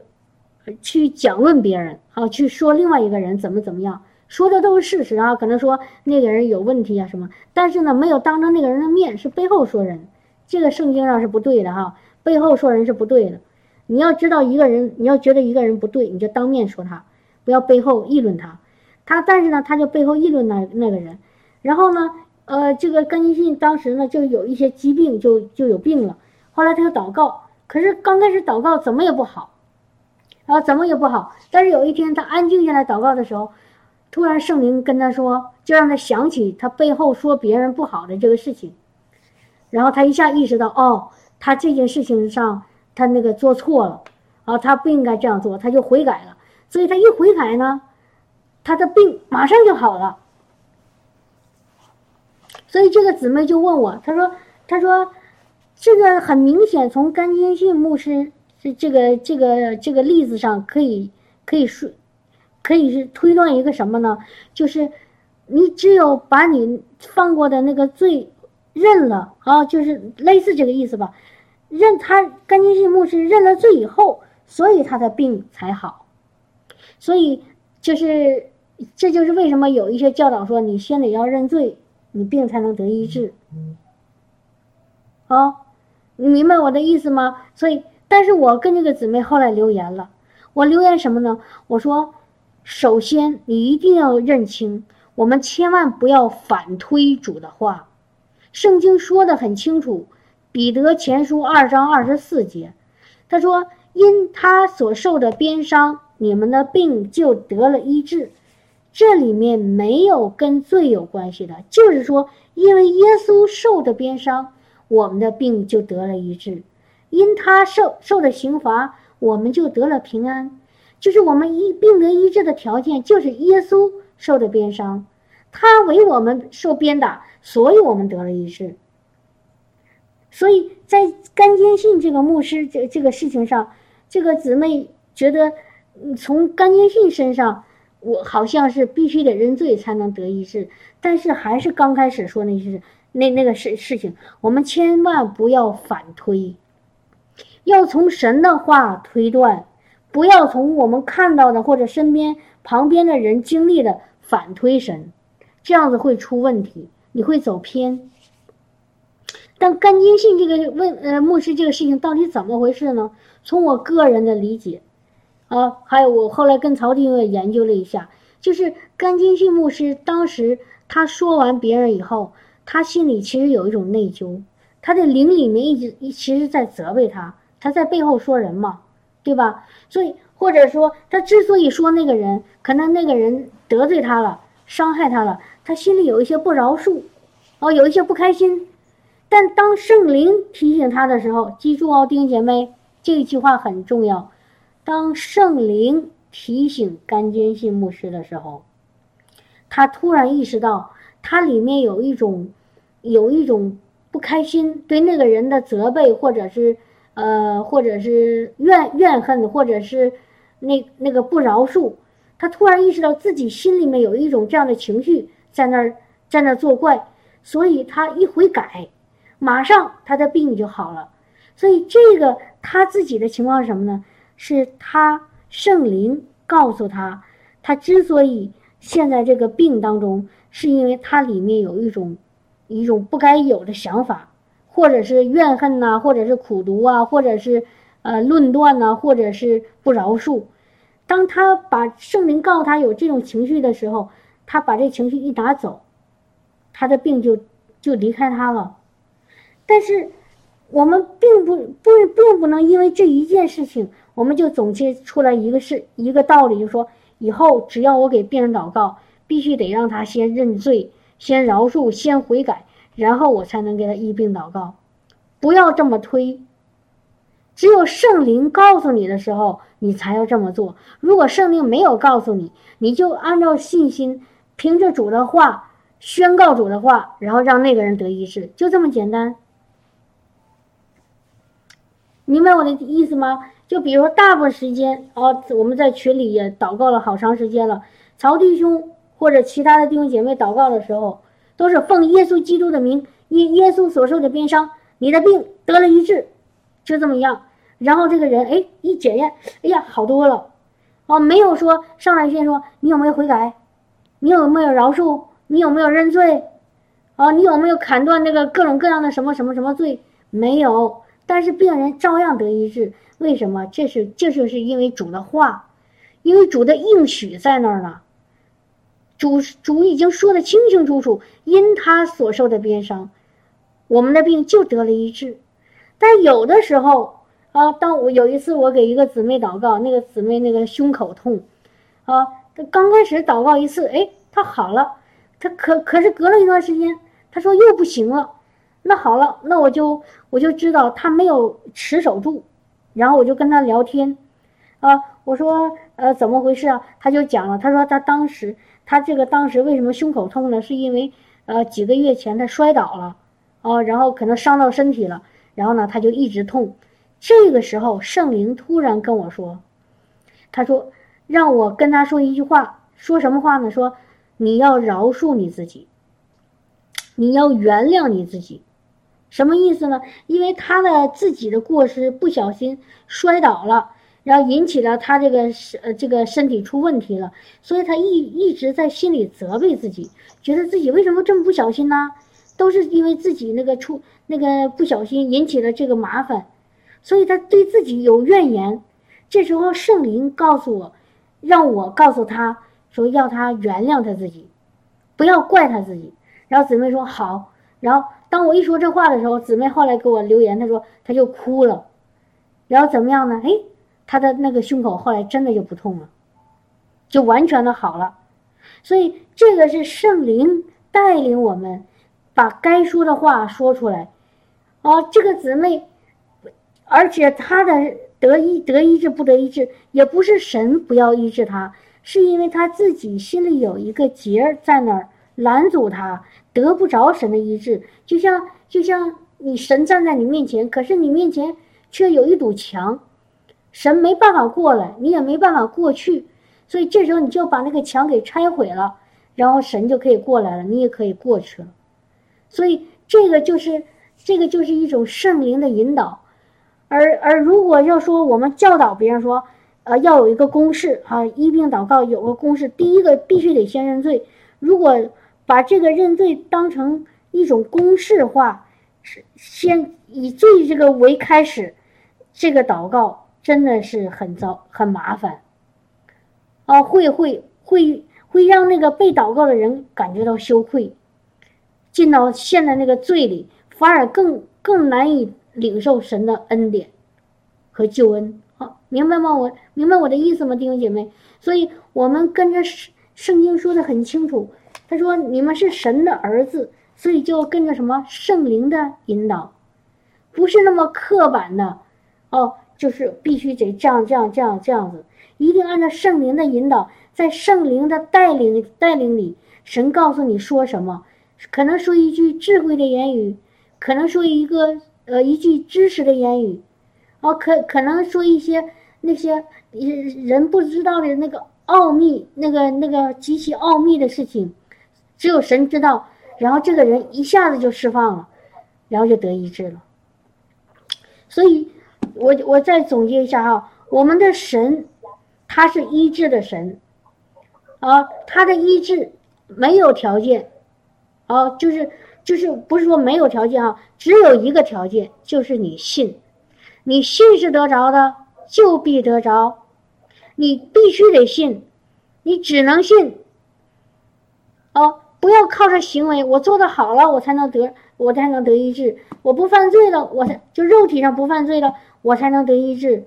去讲论别人啊，去说另外一个人怎么怎么样，说的都是事实啊。可能说那个人有问题啊什么，但是呢，没有当着那个人的面，是背后说人，这个圣经上是不对的哈。背后说人是不对的。你要知道一个人，你要觉得一个人不对，你就当面说他，不要背后议论他。他但是呢，他就背后议论那那个人。然后呢，呃，这个甘金信当时呢就有一些疾病，就就有病了。后来他就祷告，可是刚开始祷告怎么也不好。啊，怎么也不好。但是有一天，他安静下来祷告的时候，突然圣灵跟他说，就让他想起他背后说别人不好的这个事情。然后他一下意识到，哦，他这件事情上他那个做错了，啊，他不应该这样做，他就悔改了。所以他一悔改呢，他的病马上就好了。所以这个姊妹就问我，他说，他说，这个很明显从甘金信牧师。这这个这个这个例子上可以可以说，可以是推断一个什么呢？就是你只有把你犯过的那个罪认了啊，就是类似这个意思吧。认他甘金日牧师认了罪以后，所以他的病才好。所以就是这就是为什么有一些教导说，你先得要认罪，你病才能得医治。好，你明白我的意思吗？所以。但是我跟这个姊妹后来留言了，我留言什么呢？我说，首先你一定要认清，我们千万不要反推主的话，圣经说的很清楚，彼得前书二章二十四节，他说，因他所受的鞭伤，你们的病就得了医治，这里面没有跟罪有关系的，就是说，因为耶稣受的鞭伤，我们的病就得了医治。因他受受的刑罚，我们就得了平安。就是我们医病得医治的条件，就是耶稣受的鞭伤，他为我们受鞭打，所以我们得了医治。所以在甘坚信这个牧师这这个事情上，这个姊妹觉得，从甘坚信身上，我好像是必须得认罪才能得医治。但是还是刚开始说那些那那个事事情，我们千万不要反推。要从神的话推断，不要从我们看到的或者身边旁边的人经历的反推神，这样子会出问题，你会走偏。但甘金信这个问呃牧师这个事情到底怎么回事呢？从我个人的理解，啊，还有我后来跟曹丁也研究了一下，就是甘金信牧师当时他说完别人以后，他心里其实有一种内疚，他的灵里面一直其实在责备他。他在背后说人嘛，对吧？所以或者说他之所以说那个人，可能那个人得罪他了，伤害他了，他心里有一些不饶恕，哦，有一些不开心。但当圣灵提醒他的时候，记住哦，弟兄姐妹，这一句话很重要。当圣灵提醒甘坚信牧师的时候，他突然意识到，他里面有一种，有一种不开心，对那个人的责备，或者是呃，或者是怨怨恨，或者是那那个不饶恕。他突然意识到自己心里面有一种这样的情绪在那儿在那儿作怪，所以他一悔改，马上他的病就好了。所以这个他自己的情况是什么呢？是他圣灵告诉他，他之所以陷在这个病当中，是因为他里面有一种一种不该有的想法，或者是怨恨呐，或者是苦读啊，或者是呃论断呐，或者是不饶恕。当他把圣灵告诉他有这种情绪的时候，他把这情绪一拿走，他的病就就离开他了。但是我们并不不并不能因为这一件事情，我们就总结出来一个是一个道理，就说以后只要我给病人祷告，必须得让他先认罪，先饶恕，先悔改，然后我才能给他医病祷告。不要这么推。只有圣灵告诉你的时候，你才要这么做。如果圣灵没有告诉你，你就按照信心，凭着主的话宣告主的话，然后让那个人得医治，就这么简单。明白我的意思吗？就比如说，大部分时间啊，我们在群里也祷告了好长时间了。曹弟兄或者其他的弟兄姐妹祷告的时候，都是奉耶稣基督的名，耶耶稣所受的鞭伤，你的病得了医治，就这么样。然后这个人哎一检验，哎呀好多了，哦没有说上来先说你有没有悔改，你有没有饶恕，你有没有认罪，哦你有没有砍断那个各种各样的什么什么什么罪？没有，但是病人照样得医治，为什么？这是这就是因为主的话，因为主的应许在那儿呢，主主已经说的清清楚楚，因他所受的鞭伤，我们的病就得了医治，但有的时候。啊，当我有一次我给一个姊妹祷告，那个姊妹那个胸口痛，啊，刚开始祷告一次，哎，她好了，她可可是隔了一段时间，她说又不行了，那好了，那我就我就知道她没有持守住，然后我就跟她聊天，啊，我说呃怎么回事啊？她就讲了，她说她当时他这个当时为什么胸口痛呢？是因为呃几个月前他摔倒了，啊，然后可能伤到身体了，然后呢他就一直痛。这个时候，圣灵突然跟我说：“他说，让我跟他说一句话，说什么话呢？说你要饶恕你自己，你要原谅你自己，什么意思呢？因为他的自己的过失，不小心摔倒了，然后引起了他这个身呃这个身体出问题了，所以他一一直在心里责备自己，觉得自己为什么这么不小心呢？都是因为自己那个出那个不小心引起了这个麻烦。”所以他对自己有怨言，这时候圣灵告诉我，让我告诉他说要他原谅他自己，不要怪他自己。然后姊妹说好。然后当我一说这话的时候，姊妹后来给我留言，她说她就哭了。然后怎么样呢？哎，他的那个胸口后来真的就不痛了，就完全的好了。所以这个是圣灵带领我们把该说的话说出来。哦，这个姊妹。而且他的得医得医治不得医治，也不是神不要医治他，是因为他自己心里有一个结儿在那儿拦阻他得不着神的医治。就像就像你神站在你面前，可是你面前却有一堵墙，神没办法过来，你也没办法过去，所以这时候你就把那个墙给拆毁了，然后神就可以过来了，你也可以过去了。所以这个就是这个就是一种圣灵的引导。而而如果要说我们教导别人说，呃，要有一个公式啊，医病祷告有个公式，第一个必须得先认罪。如果把这个认罪当成一种公式化，是先以罪这个为开始，这个祷告真的是很糟很麻烦，啊，会会会会让那个被祷告的人感觉到羞愧，进到陷在那个罪里，反而更更难以。领受神的恩典和救恩，好，明白吗？我明白我的意思吗，弟兄姐妹？所以，我们跟着圣圣经说的很清楚，他说：“你们是神的儿子，所以就跟着什么圣灵的引导，不是那么刻板的，哦，就是必须得这样这样这样这样子，一定按照圣灵的引导，在圣灵的带领带领里，神告诉你说什么，可能说一句智慧的言语，可能说一个呃一句知识的言语，哦，可可能说一些那些人不知道的那个。奥秘，那个那个极其奥秘的事情，只有神知道。然后这个人一下子就释放了，然后就得医治了。所以，我我再总结一下哈，我们的神，他是医治的神，啊，他的医治没有条件，啊，就是就是不是说没有条件啊，只有一个条件，就是你信，你信是得着的，就必得着。你必须得信，你只能信。哦，不要靠着行为，我做的好了，我才能得，我才能得医治。我不犯罪了，我才就肉体上不犯罪了，我才能得医治。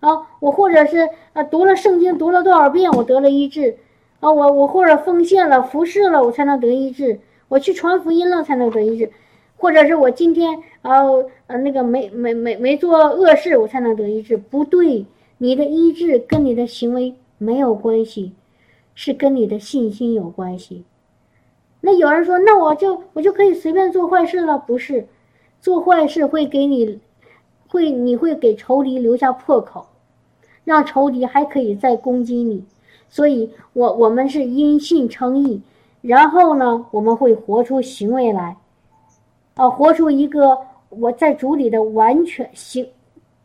啊，我或者是啊，读了圣经读了多少遍，我得了医治。啊，我我或者奉献了服侍了，我才能得医治。我去传福音了，才能得医治。或者是我今天啊呃那个没没没没做恶事，我才能得医治。不对。你的医治跟你的行为没有关系，是跟你的信心有关系。那有人说，那我就我就可以随便做坏事了？不是，做坏事会给你，会你会给仇敌留下破口，让仇敌还可以再攻击你。所以，我我们是因信称义，然后呢，我们会活出行为来，啊，活出一个我在主里的完全行。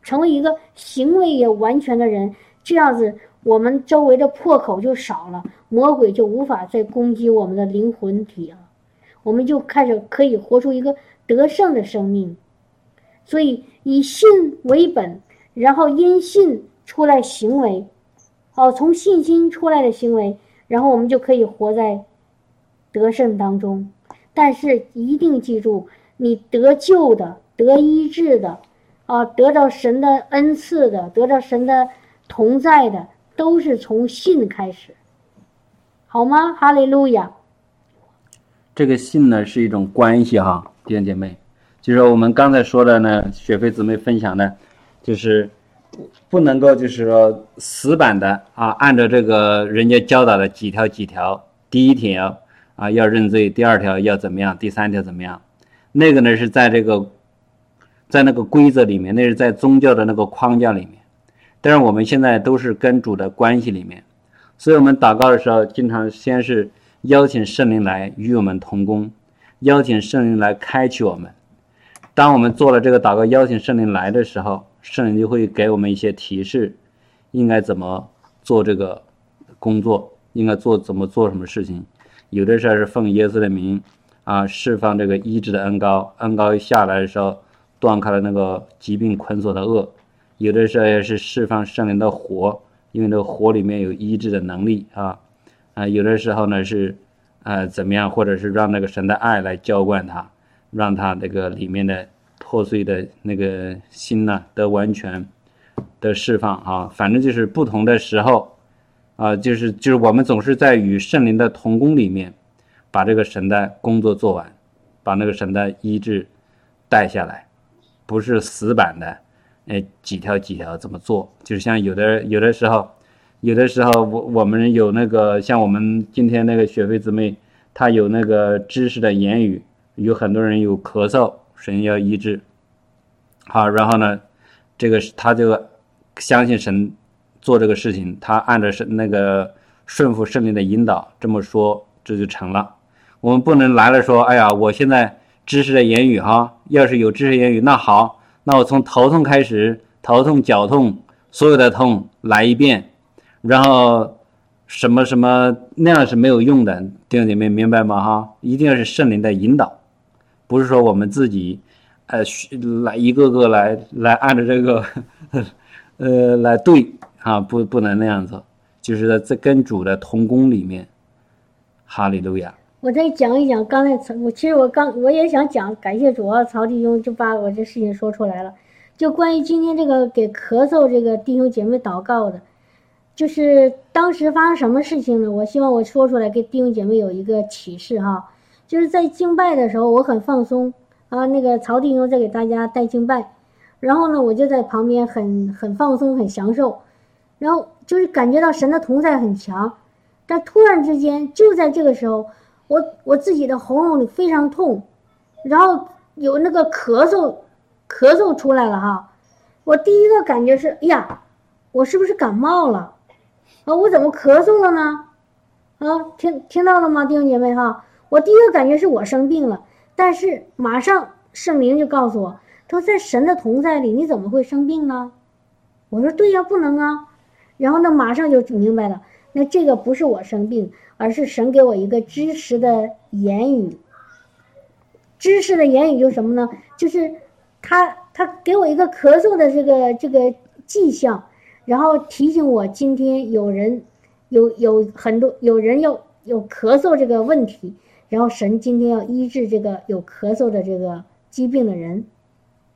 成为一个行为也完全的人，这样子我们周围的破口就少了，魔鬼就无法再攻击我们的灵魂体了，我们就开始可以活出一个得胜的生命。所以以信为本，然后因信出来行为，哦，从信心出来的行为，然后我们就可以活在得胜当中。但是一定记住，你得救的、得医治的。啊，得到神的恩赐的，得到神的同在的，都是从信开始，好吗？哈利路亚。这个信呢是一种关系哈，弟兄姐妹，就是我们刚才说的呢，雪飞姊妹分享的，就是不能够就是说死板的啊，按照这个人家教导的几条几条，第一条啊要认罪，第二条要怎么样，第三条怎么样，那个呢是在这个。在那个规则里面，那是在宗教的那个框架里面，但是我们现在都是跟主的关系里面，所以我们祷告的时候，经常先是邀请圣灵来与我们同工，邀请圣灵来开启我们。当我们做了这个祷告，邀请圣灵来的时候，圣灵就会给我们一些提示，应该怎么做这个工作，应该做怎么做什么事情。有的时候是奉耶稣的名啊，释放这个医治的恩膏，恩膏一下来的时候。断开了那个疾病捆锁的恶，有的时候也是释放圣灵的火，因为那个火里面有医治的能力啊啊，有的时候呢是呃怎么样，或者是让那个神的爱来浇灌他，让他这个里面的破碎的那个心呢得完全的释放啊，反正就是不同的时候啊，就是就是我们总是在与圣灵的同工里面，把这个神的工作做完，把那个神的医治带下来。不是死板的，哎，几条几条怎么做？就是像有的有的时候，有的时候我我们有那个像我们今天那个雪飞姊妹，她有那个知识的言语，有很多人有咳嗽，神要医治。好，然后呢，这个他就相信神做这个事情，他按照神那个顺服圣灵的引导这么说，这就成了。我们不能来了说，哎呀，我现在。知识的言语哈，要是有知识言语，那好，那我从头痛开始，头痛、脚痛，所有的痛来一遍，然后什么什么那样是没有用的，弟兄姐妹明白吗？哈，一定要是圣灵的引导，不是说我们自己，呃，来一个个来来按照这个，呃，来对啊，不不能那样子，就是在这跟主的同工里面，哈利路亚。我再讲一讲刚才，我其实我刚我也想讲，感谢主啊，曹弟兄就把我这事情说出来了。就关于今天这个给咳嗽这个弟兄姐妹祷告的，就是当时发生什么事情呢？我希望我说出来给弟兄姐妹有一个启示哈。就是在敬拜的时候，我很放松啊。那个曹弟兄在给大家带敬拜，然后呢，我就在旁边很很放松，很享受，然后就是感觉到神的同在很强。但突然之间，就在这个时候，我我自己的喉咙里非常痛，然后有那个咳嗽，咳嗽出来了哈。我第一个感觉是，哎呀，我是不是感冒了？啊，我怎么咳嗽了呢？啊，听听到了吗，弟兄姐妹哈？我第一个感觉是我生病了，但是马上圣灵就告诉我，他说在神的同在里，你怎么会生病呢？我说对呀，不能啊。然后呢，马上就明白了，那这个不是我生病，而是神给我一个知识的言语。知识的言语就是什么呢？就是他他给我一个咳嗽的这个这个迹象，然后提醒我今天有人有有很多有人要有咳嗽这个问题。然后神今天要医治这个有咳嗽的这个疾病的人，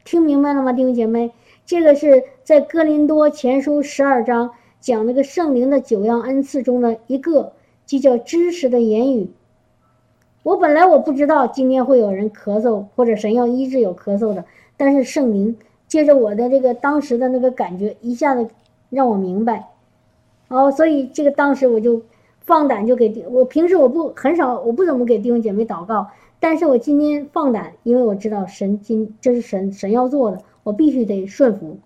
听明白了吗，弟兄姐妹？这个是在哥林多前书十二章讲那个圣灵的九样恩赐中的一个，就叫知识的言语。我本来我不知道今天会有人咳嗽，或者神要医治有咳嗽的，但是圣灵借着我的这个当时的那个感觉，一下子让我明白。哦，所以这个当时我就。放胆就给，我平时我不很少，我不怎么给弟兄姐妹祷告，但是我今天放胆，因为我知道神今这是神神要做的，我必须得顺服，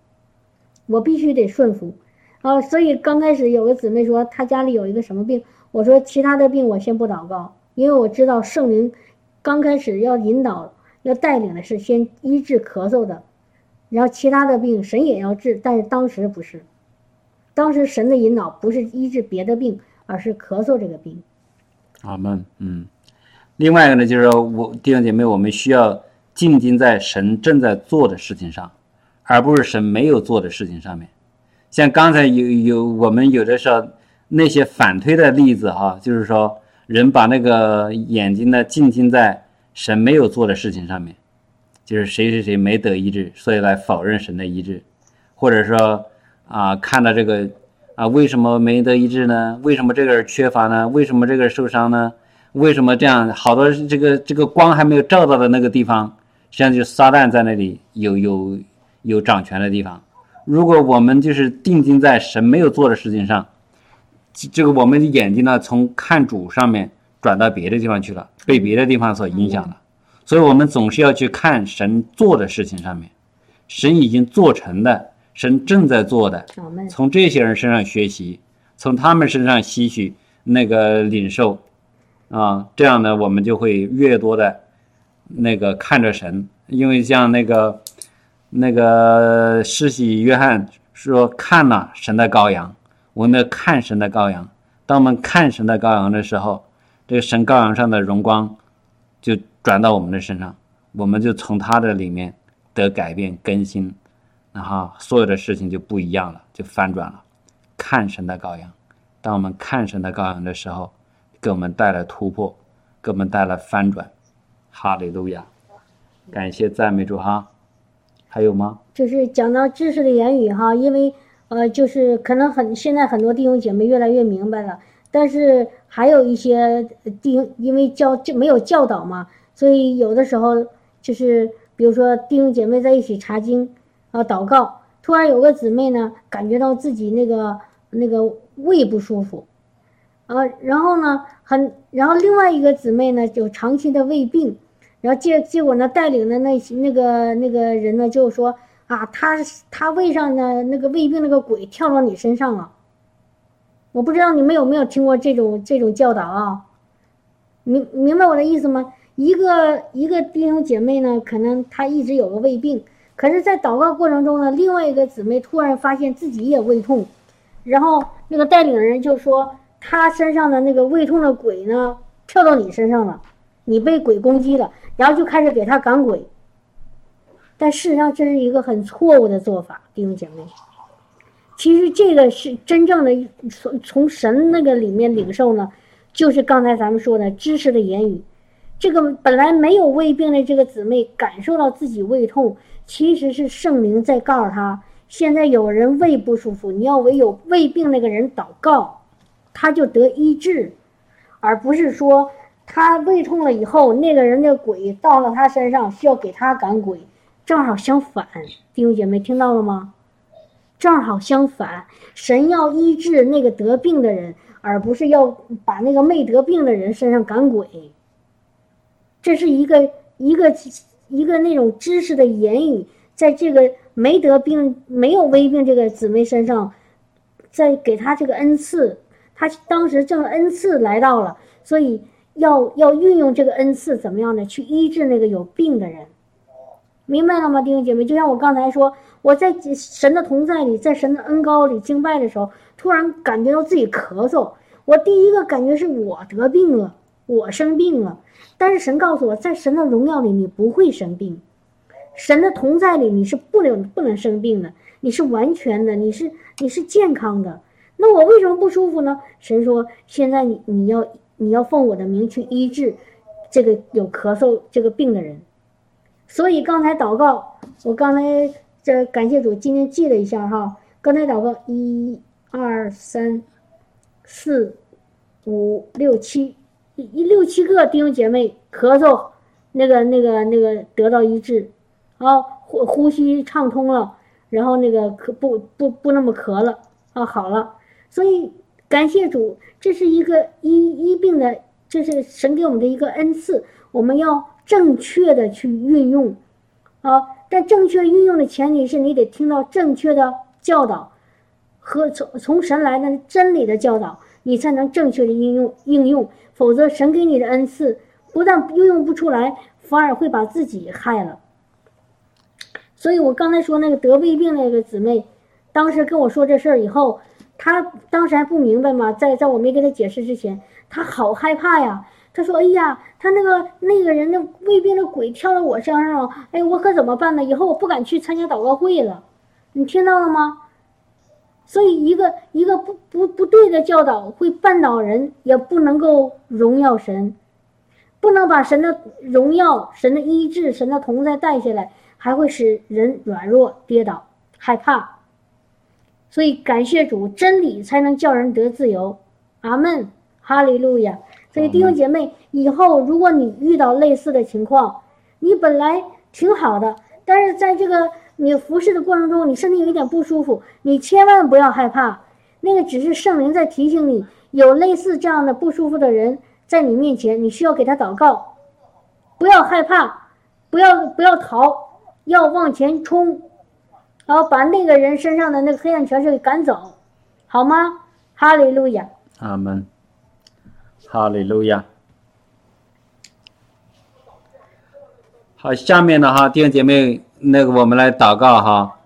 我必须得顺服，啊，所以刚开始有个姊妹说她家里有一个什么病，我说其他的病我先不祷告，因为我知道圣灵刚开始要引导要带领的是先医治咳嗽的，然后其他的病神也要治，但是当时不是，当时神的引导不是医治别的病。而是咳嗽这个病，阿门。嗯，另外一个呢，就是说我弟兄姐妹，我们需要静静在神正在做的事情上，而不是神没有做的事情上面。像刚才有有我们有的时候那些反推的例子哈，就是说人把那个眼睛呢静静在神没有做的事情上面，就是谁谁谁没得医治，所以来否认神的医治，或者说啊看到这个。啊，为什么没得医治呢？为什么这个人缺乏呢？为什么这个人受伤呢？为什么这样？好多这个这个光还没有照到的那个地方，实际上就是撒旦在那里有有有掌权的地方。如果我们就是定睛在神没有做的事情上，这个我们的眼睛呢，从看主上面转到别的地方去了，被别的地方所影响了。所以我们总是要去看神做的事情上面，神已经做成的。神正在做的，从这些人身上学习，从他们身上吸取那个领受，啊，这样呢，我们就会越多的，那个看着神，因为像那个那个施洗约翰说看了神的羔羊，我们看神的羔羊，当我们看神的羔羊的时候，这个神羔羊上的荣光就转到我们的身上，我们就从他的里面得改变更新。然后所有的事情就不一样了，就翻转了。看神的羔羊，当我们看神的羔羊的时候，给我们带来突破，给我们带来翻转。哈利路亚，感谢赞美主哈。还有吗？就是讲到知识的言语哈，因为呃，就是可能很现在很多弟兄姐妹越来越明白了，但是还有一些弟兄因为教就没有教导嘛，所以有的时候就是比如说弟兄姐妹在一起查经。啊，祷告！突然有个姊妹呢，感觉到自己那个那个胃不舒服，啊，然后呢，很，然后另外一个姊妹呢，就长期的胃病，然后结结果呢，带领的那那个那个人呢，就说啊，他他胃上的那个胃病那个鬼跳到你身上了。我不知道你们有没有听过这种这种教导啊？明明白我的意思吗？一个一个弟兄姐妹呢，可能他一直有个胃病。可是，在祷告过程中呢，另外一个姊妹突然发现自己也胃痛，然后那个带领人就说，他身上的那个胃痛的鬼呢，跳到你身上了，你被鬼攻击了，然后就开始给他赶鬼。但事实上，这是一个很错误的做法，弟兄姐妹。其实这个是真正的从从神那个里面领受呢，就是刚才咱们说的知识的言语。这个本来没有胃病的这个姊妹感受到自己胃痛。其实是圣灵在告诉他，现在有人胃不舒服，你要为有胃病那个人祷告，他就得医治，而不是说他胃痛了以后，那个人的鬼到了他身上，需要给他赶鬼，正好相反。弟兄姐妹听到了吗？正好相反，神要医治那个得病的人，而不是要把那个没得病的人身上赶鬼。这是一个一个一个那种知识的言语，在这个没得病、没有危病这个姊妹身上，在给她这个恩赐，她当时正恩赐来到了，所以要要运用这个恩赐，怎么样呢去医治那个有病的人，明白了吗，弟兄姐妹？就像我刚才说。我在神的同在里，在神的恩高里敬拜的时候，突然感觉到自己咳嗽。我第一个感觉是我得病了，我生病了。但是神告诉我，在神的荣耀里，你不会生病。神的同在里，你是不能不能生病的，你是完全的，你是你是健康的。那我为什么不舒服呢？神说，现在你你要你要奉我的名去医治这个有咳嗽这个病的人。所以刚才祷告，我刚才。这感谢主，今天记了一下哈。刚才祷告，一、二、三、四、五、六、七，一、六七个弟兄姐妹咳嗽，那个、那个、那个得到医治，啊，呼呼吸畅通了，然后那个咳不不不那么咳了，啊，好了。所以感谢主，这是一个医医病的，这是神给我们的一个恩赐，我们要正确的去运用，啊。但正确运用的前提是你得听到正确的教导和从从神来的真理的教导，你才能正确的应用应用。否则，神给你的恩赐不但运用不出来，反而会把自己害了。所以我刚才说那个得胃病那个姊妹，当时跟我说这事儿以后，她当时还不明白嘛，在在我没跟她解释之前，她好害怕呀。她说：“哎呀，她那个那个人的胃病的鬼跳到我身上了，哎，我可怎么办呢？以后我不敢去参加祷告会了。你听到了吗？所以一个一个不不不对的教导会绊倒人，也不能够荣耀神，不能把神的荣耀、神的医治、神的同在带下来，还会使人软弱、跌倒、害怕。所以感谢主，真理才能叫人得自由。阿门，哈利路亚。”所以弟兄姐妹，以后如果你遇到类似的情况，你本来挺好的，但是在这个你服侍的过程中，你身体有一点不舒服，你千万不要害怕，那个只是圣灵在提醒你，有类似这样的不舒服的人在你面前，你需要给他祷告，不要害怕，不要不要逃，要往前冲，然后把那个人身上的那个黑暗权势给赶走，好吗？哈利路亚。阿门。哈利路亚。好，下面的哈弟兄姐妹，那个我们来祷告哈。